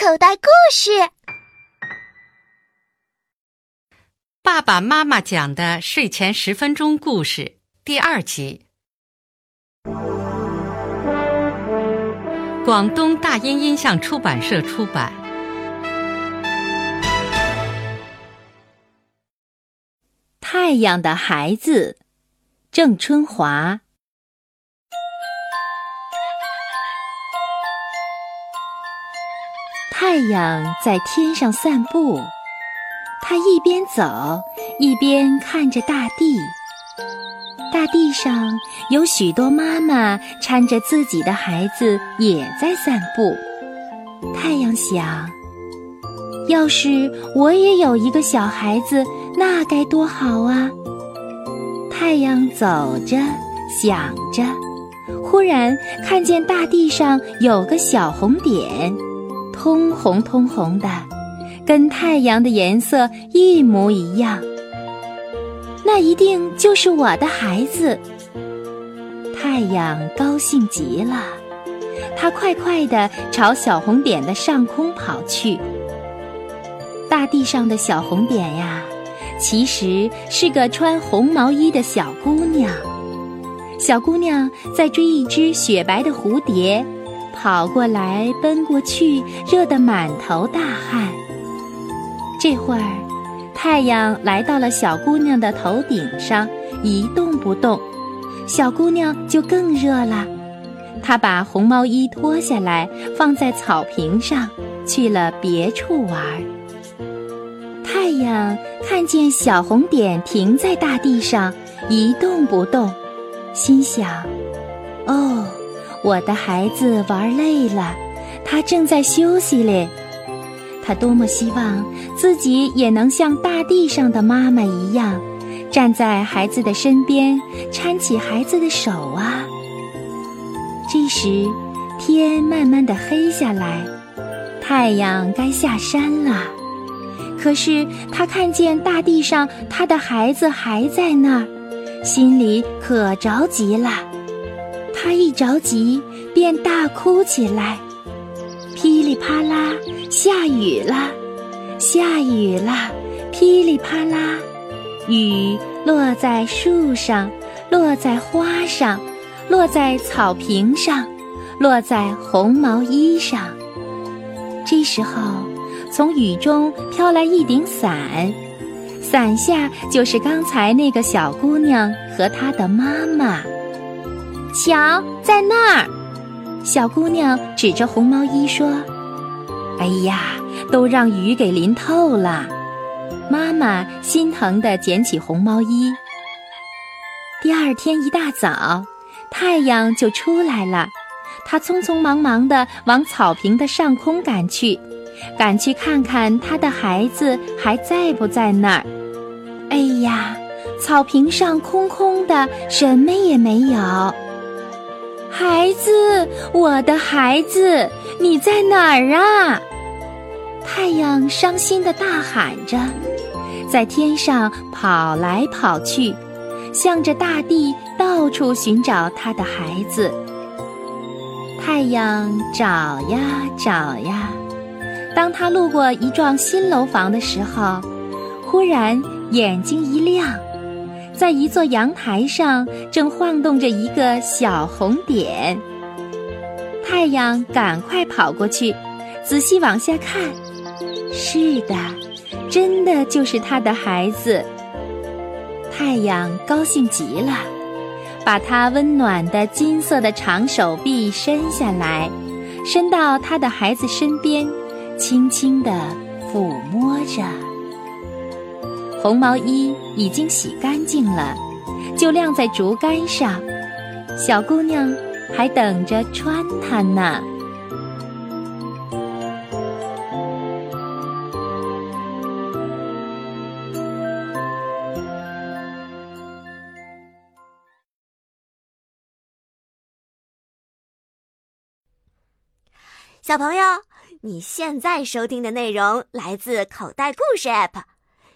口袋故事。爸爸妈妈讲的睡前十分钟故事第二集。广东大音音像出版社出版。太阳的孩子，郑春华。太阳在天上散步，它一边走一边看着大地。大地上有许多妈妈搀着自己的孩子也在散步。太阳想：要是我也有一个小孩子，那该多好啊！太阳走着想着，忽然看见大地上有个小红点。通红通红的，跟太阳的颜色一模一样。那一定就是我的孩子。太阳高兴极了，它快快地朝小红点的上空跑去。大地上的小红点呀，其实是个穿红毛衣的小姑娘。小姑娘在追一只雪白的蝴蝶。跑过来，奔过去，热得满头大汗。这会儿，太阳来到了小姑娘的头顶上，一动不动，小姑娘就更热了。她把红毛衣脱下来，放在草坪上，去了别处玩。太阳看见小红点停在大地上，一动不动，心想：哦。我的孩子玩累了，他正在休息嘞。他多么希望自己也能像大地上的妈妈一样，站在孩子的身边，搀起孩子的手啊！这时，天慢慢的黑下来，太阳该下山了。可是他看见大地上他的孩子还在那儿，心里可着急了。他一着急，便大哭起来，噼里啪啦，下雨了，下雨了，噼里啪啦，雨落在树上，落在花上，落在草坪上，落在红毛衣上。这时候，从雨中飘来一顶伞，伞下就是刚才那个小姑娘和她的妈妈。瞧，在那儿，小姑娘指着红毛衣说：“哎呀，都让雨给淋透了。”妈妈心疼地捡起红毛衣。第二天一大早，太阳就出来了，她匆匆忙忙地往草坪的上空赶去，赶去看看她的孩子还在不在那儿。哎呀，草坪上空空的，什么也没有。孩子，我的孩子，你在哪儿啊？太阳伤心的大喊着，在天上跑来跑去，向着大地到处寻找他的孩子。太阳找呀找呀，当他路过一幢新楼房的时候，忽然眼睛一亮。在一座阳台上，正晃动着一个小红点。太阳赶快跑过去，仔细往下看。是的，真的就是他的孩子。太阳高兴极了，把它温暖的金色的长手臂伸下来，伸到他的孩子身边，轻轻地抚摸着。红毛衣已经洗干净了，就晾在竹竿上。小姑娘还等着穿它呢。小朋友，你现在收听的内容来自口袋故事 App。